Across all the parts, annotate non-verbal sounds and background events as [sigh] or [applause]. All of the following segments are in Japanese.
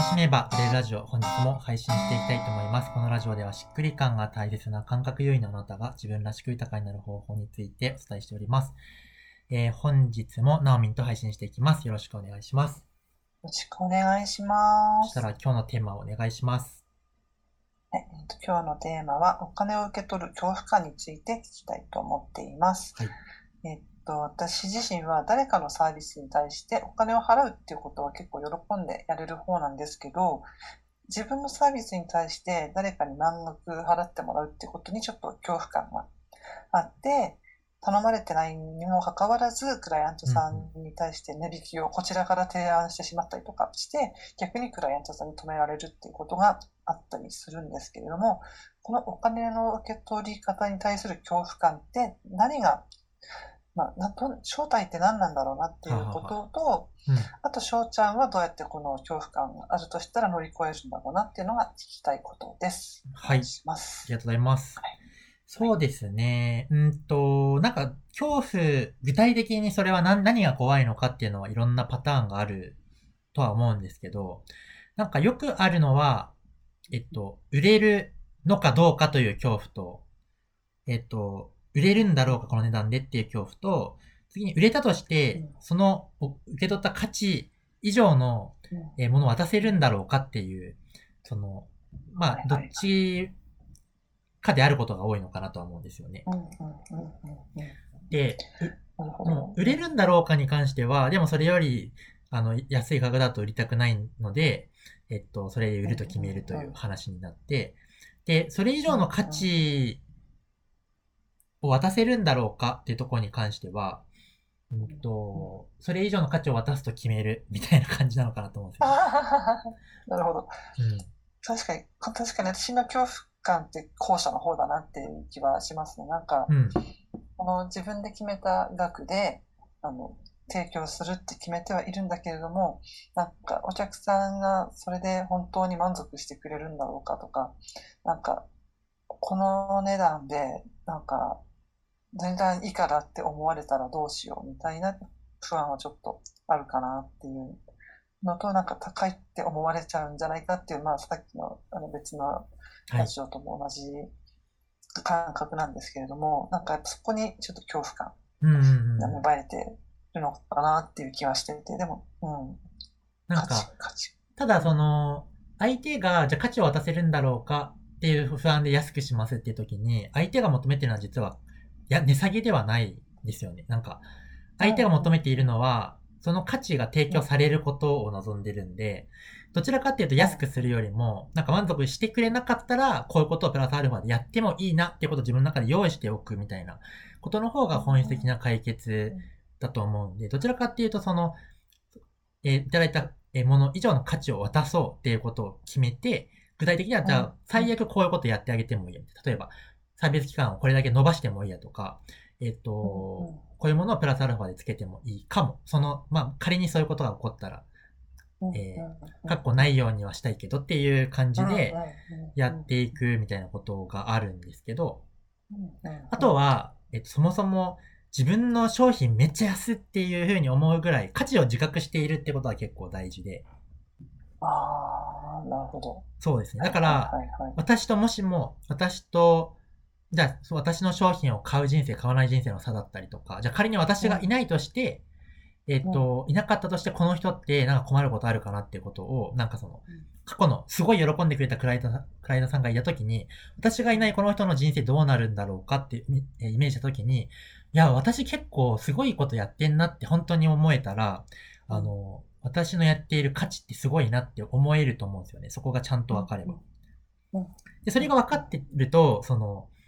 楽しめば売れるラジオ、本日も配信していきたいと思います。このラジオではしっくり感が大切な感覚優位のあなたが自分らしく豊かになる方法についてお伝えしております。えー、本日もナオミンと配信していきます。よろしくお願いします。よろしくお願いします。そしたら今日のテーマをお願いします。はい、えっと、今日のテーマはお金を受け取る恐怖感について聞きたいと思っています。はい。えっと、私自身は誰かのサービスに対してお金を払うっていうことは結構喜んでやれる方なんですけど、自分のサービスに対して誰かに満額払ってもらうっていうことにちょっと恐怖感があって、頼まれてないにもかかわらず、クライアントさん。に対して値引きをこちらから提案してしまったりとかして、逆にクライアントさんに止められるっていうことがあったりするんですけれども、このお金の受け取り方に対する恐怖感って何が、まあ、など正体って何なんだろうなっていうことと、うん。あと翔ちゃんはどうやってこの恐怖感があるとしたら乗り越えるんだろうなっていうのが聞きたいことです。はいいしますあり。がとうございますはい。そうですね。うんと、なんか、恐怖、具体的にそれは何何が怖いのかっていうのはいろんなパターンがあるとは思うんですけど、なんかよくあるのは、えっと、売れるのかどうかという恐怖と、えっと、売れるんだろうかこの値段でっていう恐怖と、次に売れたとしてうん、そのお受け取った価値以上のものを渡せるんだろうかっていう、その、まあ、どっちかであることが多いのかなとは思うんですよね。で、もど。う売れるんだろうかに関しては、でもそれより、あの、安い価格だと売りたくないので、えっと、それで売ると決めるという話になって、で、それ以上の価値を渡せるんだろうか？っていうところに関しては、うんと、それ以上の価値を渡すと決めるみたいな感じなのかなと思うんですよね。[laughs] なるほど。うん確かに、確かに私の恐怖感って後者の方だなっていう気はしますね。なんか、うん。この自分で決めた額で、あの、提供するって決めてはいるんだけれども、なんかお客さんがそれで本当に満足してくれるんだろうかとか、なんか、この値段で、なんか、全然以下だって思われたらどうしようみたいな不安はちょっとあるかなっていうのと、なんか高いって思われちゃうんじゃないかっていう、まあさっきのあの別のはいラ。ジオとも同じ感覚なんですけれども、なんかそこにちょっと恐怖感が芽生えてるのかなっていう気はしていて、でも、うん、なんか。ただその、相手が、じゃあ価値を渡せるんだろうかっていう不安で安くしますっていう時に、相手が求めてるのは実は、いや、値下げではないですよね。なんか、相手が求めているのは、その価値が提供されることを望んでるんで、どちらかっていうと安くするよりも、なんか満足してくれなかったら、こういうことをプラスアルファでやってもいいなっていうことを自分の中で用意しておくみたいなことの方が本質的な解決だと思うんで、どちらかっていうとその、えーいただいたえーもの以上の価値を渡そうっていうことを決めて、具体的にはじゃうんあ最悪こういうことやってあげてもいいや。例えば、サービス期間をこれだけ伸ばしてもいいやとか、えっ、と、こういうものをプラスアルファでつけてもいいかも。その、まあ、仮にそういうことが起こったら、うんえーうんかっこないようにはしたいけどっていう感じでやっていくみたいなことがあるんですけど、あとは、えっと、そもそも自分の商品めっちゃ安っていうふうに思うぐらい価値を自覚しているってことは結構大事で、ああ、なるほど。そうですね。だから、私ともしも、私と、じゃあ、そう私の商品を買う人生、買わない人生の差だったりとか、じゃあ仮に私がいないとして、えっと、いなかったとしてこの人ってなんか困ることあるかなっていうことを、なんかそのうん、過去のすごい喜んでくれたクライアントさんクライアントさんがいたときに、私がいないこの人の人生どうなるんだろうかってイメージしたときに、いや、私結構すごいことやってんなって本当に思えたら、あの、私のやっている価値ってすごいなって思えると思うんですよね。そこがちゃんとわかれば。うん。で、それが分かってると、その、うん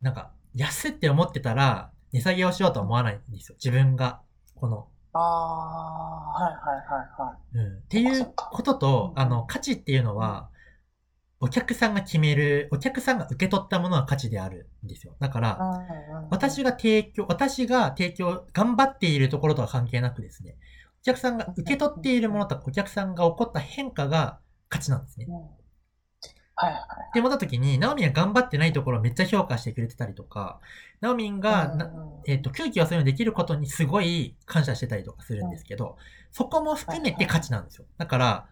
なんか、安って思ってたら、値下げをしようとは思わないんですよ。自分が、この、ああ、はいはいはいはい。うん。っていうことと、うんあの、価値っていうのは、お客さんが決める、お客さんが受け取ったものは価値であるんですよ。だから、私が、が提供、私が提供、頑張っているところとは関係なくですね、お客さんが受け取っているものとか、お客さんが起こった変化が価値なんですねう。んはいはい。って思った時に、ナオミンが頑張ってないところをめっちゃ評価してくれてたりとか、ナオミンが、なえっ、と、空気をそういうのできることにすごい感謝してたりとかするんですけど、そこも含めて価値なんですよ。だから、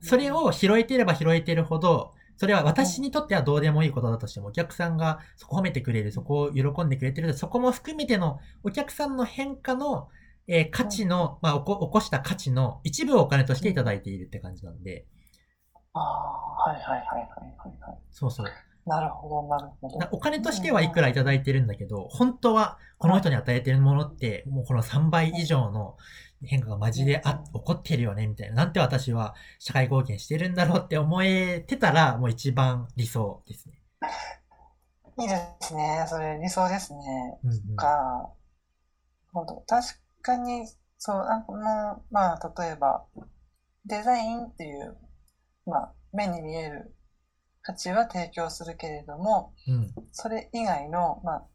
それを拾えてれば拾えてるほど、それは私にとってはどうでもいいことだとしても、お客さんがそこ褒めてくれる、そこを喜んでくれてる、そこも含めてのお客さんの変化の、えー価値の、まあ、起こ起こした価値の一部をお金としていただいているって感じなんで、ああ、はいはいはいはいはいはい。そうそう。なるほど、なるほど。なお金としてはいくらいただいてるんだけど、本当はこの人に与えてるものって、もうこの3倍以上の変化がマジであ起こってるよね、みたいな。なんて私は社会貢献してるんだろうって思えてたら、もう一番理想ですね。いいですね。それ理想ですね。うんうん。か、確かに、そう、あの、まあ、例えば、デザインっていう、まあ、目に見える価値は提供するけれども、うん。それ以外の、まあ、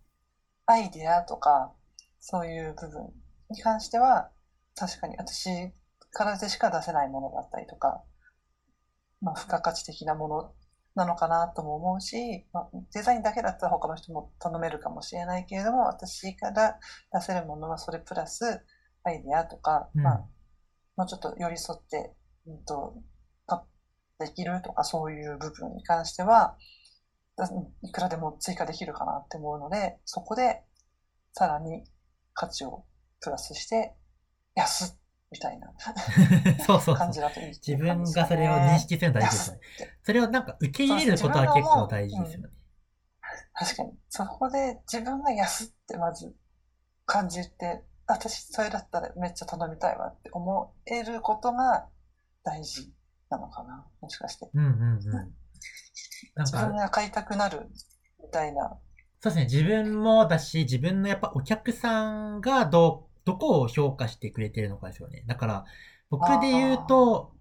アイデアとか、そういう部分に関しては、確かに私からでしか出せないものだったりとか、まあ、付加価値的なものなのかなとも思うし、まあ、デザインだけだったら他の人も頼めるかもしれないけれども、私から出せるものはそれプラスアイデアとか、うんまあ、もうちょっと寄り添って、うんと、できるとかそういう部分に関しては、だいくらでも追加できるかなって思うので、そこでさらに価値をプラスして、安っみたいな [laughs] そうそう感。じだといいってい自分がそれを認識するの大事ですね。それをなんか受け入れることは結構大事ですよね。確かに。そこで自分が安ってまず感じて、私それだったらめっちゃ頼みたいわって思えることが大事なのかな？もしかして。うんうんうん。なん自分か、が買いたくなるみたいな。そうですね。自分もだし、自分のやっぱお客さんがどう、どこを評価してくれてるのかですよね。だから、僕で言うと、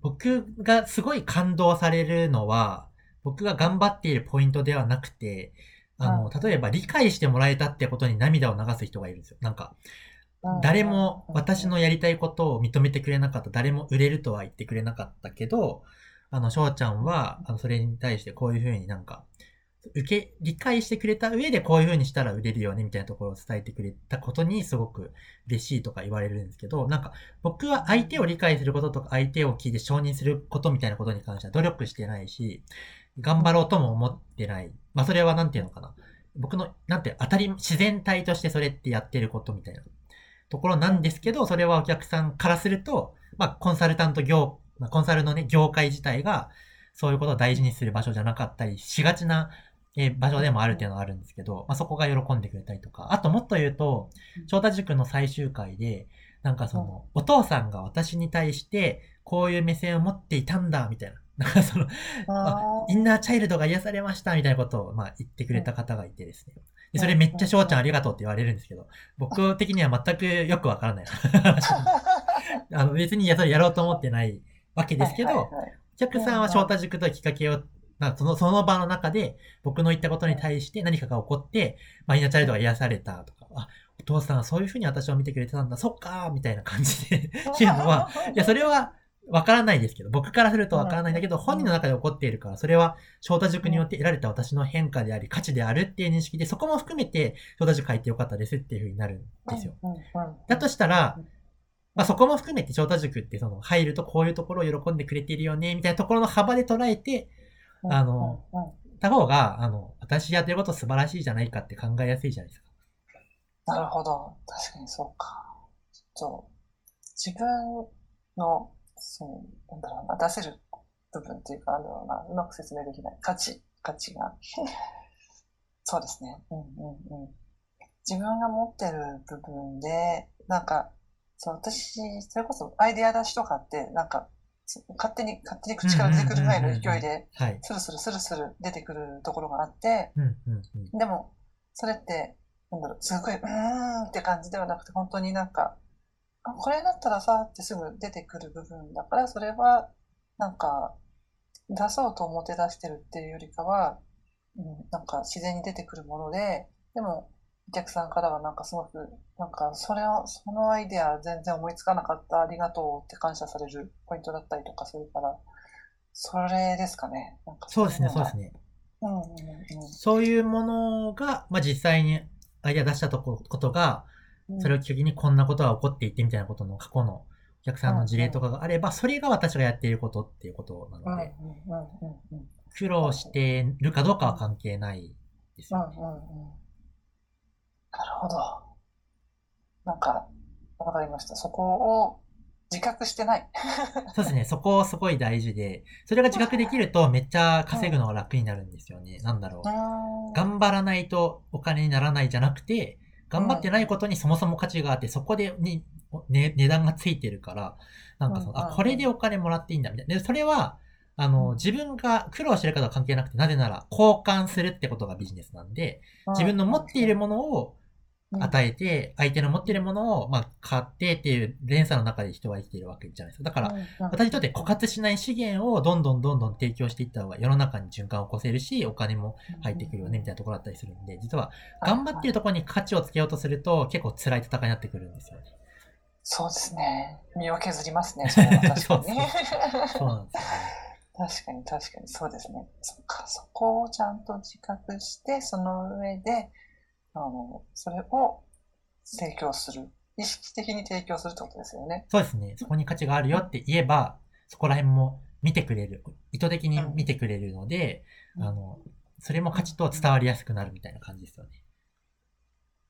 僕がすごい感動されるのは、僕が頑張っているポイントではなくて、あの、例えば理解してもらえたってことに涙を流す人がいるんですよ。なんか、誰も私のやりたいことを認めてくれなかった。誰も売れるとは言ってくれなかったけど、あの、翔ちゃんは、あの、それに対してこういうふうになんか、受け、理解してくれた上でこういうふうにしたら売れるよねみたいなところを伝えてくれたことにすごく嬉しいとか言われるんですけど、なんか僕は相手を理解することとか相手を聞いて承認することみたいなことに関しては努力してないし、頑張ろうとも思ってない。まあそれはなんていうのかな。僕の、なんて、当たり、自然体としてそれってやってることみたいなところなんですけど、それはお客さんからすると、まあコンサルタント業、まあ、コンサルのね、業界自体がそういうことを大事にする場所じゃなかったりしがちなえー場所でもあるっていうのはあるんですけど、まあ、そこが喜んでくれたりとか、あともっと言うと、翔太塾の最終回で、なんかその、お父さんが私に対して、こういう目線を持っていたんだ、みたいな。[laughs] なんかその、あインナーチャイルドが癒されました、みたいなことを、まあ、言ってくれた方がいてですね。でそれめっちゃ翔ちゃんありがとうって言われるんですけど、僕的には全くよくわからない。[laughs] あの別にいやそれやろうと思ってないわけですけど、お客さんは翔太塾ときっかけを、まあ、その、その場の中で、僕の言ったことに対して何かが起こって、まあ、インナーチャイルドが癒されたとか、あ、お父さんそういうふうに私を見てくれてたんだ、そっかーみたいな感じで言うのは、[laughs] いや、それはわからないですけど、僕からするとわからないんだけど、本人の中で起こっているから、それは翔太塾によって得られた私の変化であり、価値であるっていう認識で、そこも含めて、翔太塾入ってよかったですっていうふうになるんですよ。だとしたら、まあ、そこも含めて翔太塾ってその入るとこういうところを喜んでくれているよね、みたいなところの幅で捉えて、あの、た方が、あの、私やってること素晴らしいじゃないかって考えやすいじゃないですか。なるほど。確かにそうか。ちょっと、自分の、その、なんだろうな、出せる部分っていうか、なんだろうな、うまく説明できない。価値、価値が。[laughs] そうですね。うんうんうん。自分が持ってる部分で、なんか、そう、私、それこそアイデア出しとかって、なんか、勝手に、勝手に口から出てくるぐらいの勢いで、はい。スルスルスルスル出てくるところがあって、うん、うん、うん。でも、それって、なんだろう、すごい、うーんって感じではなくて、本当になんか、あこれだったらさ、ってすぐ出てくる部分だから、それは、なんか、出そうと思って出してるっていうよりかは、うん、なんか自然に出てくるもので、でも、お客さんからはなんかすごく、なんか、それを、そのアイデア全然思いつかなかった、ありがとうって感謝されるポイントだったりとかするから、それですかね。なんかそうですね、そうですね。うんうんうん。そういうものが、まあ、実際にアイデア出したとこことが、それをきっかけにこんなことが起こっていてみたいなことの過去の客さんの事例とかがあれば、それが私がやっていることっていうことなうんので、うんうんうんうん苦労してるかどうかは関係ないですうんよね。うんうんなるほど。なんか、わかりました。そこを自覚してない。[laughs] そうですね、そこすごい大事で、それが自覚できるとめっちゃ稼ぐのが楽になるんですよね。なんだろう頑張らないとお金にならないじゃなくて、頑張ってないことにそもそも価値があって、そこでに、ね、値段がついてるから、なんかその、あ、これでお金もらっていいんだ、みたいな。で、それは、あの、自分が苦労してるかとは関係なくて、なぜなら交換するってことがビジネスなんで、自分の持っているものを与えて、相手の持っているものを、まあ、買ってっていう連鎖の中で人は生きているわけじゃないですか。だから、私にとって枯渇しない資源をどんどんどんどん提供していった方が世の中に循環を起こせるし、お金も入ってくるよね、みたいなところだったりするんで、実は頑張ってるところに価値をつけようとすると結構辛い戦いになってくるんですよね。そうですね。身を削りますね、[laughs] それは確かに。そう [laughs] そうなんですよね。[laughs] 確かに確かにそうですね。そっか、そこをちゃんと自覚して、その上で、あの、それを提供する。意識的に提供するってことですよね。そうですね。そこに価値があるよって言えば、そこら辺も見てくれる。意図的に見てくれるので、うんあの、それも価値と伝わりやすくなるみたいな感じですよね。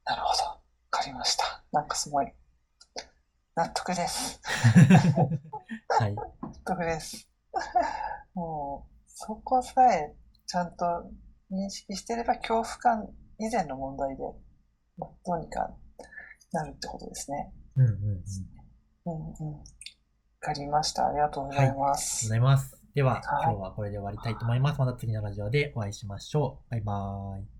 なるほど。わかりました。なんかすごい、納得です。[laughs] はい。納得です。もう、そこさえちゃんと認識してれば恐怖感以前の問題で、まあどうにかなるってことですね。うんうんうん。うんうん。わかりました。ありがとうございまありがとうす。ございます。では、はい今日はこれで終わりたいと思います。また次のラジオでお会いしましょう。バイバーイ。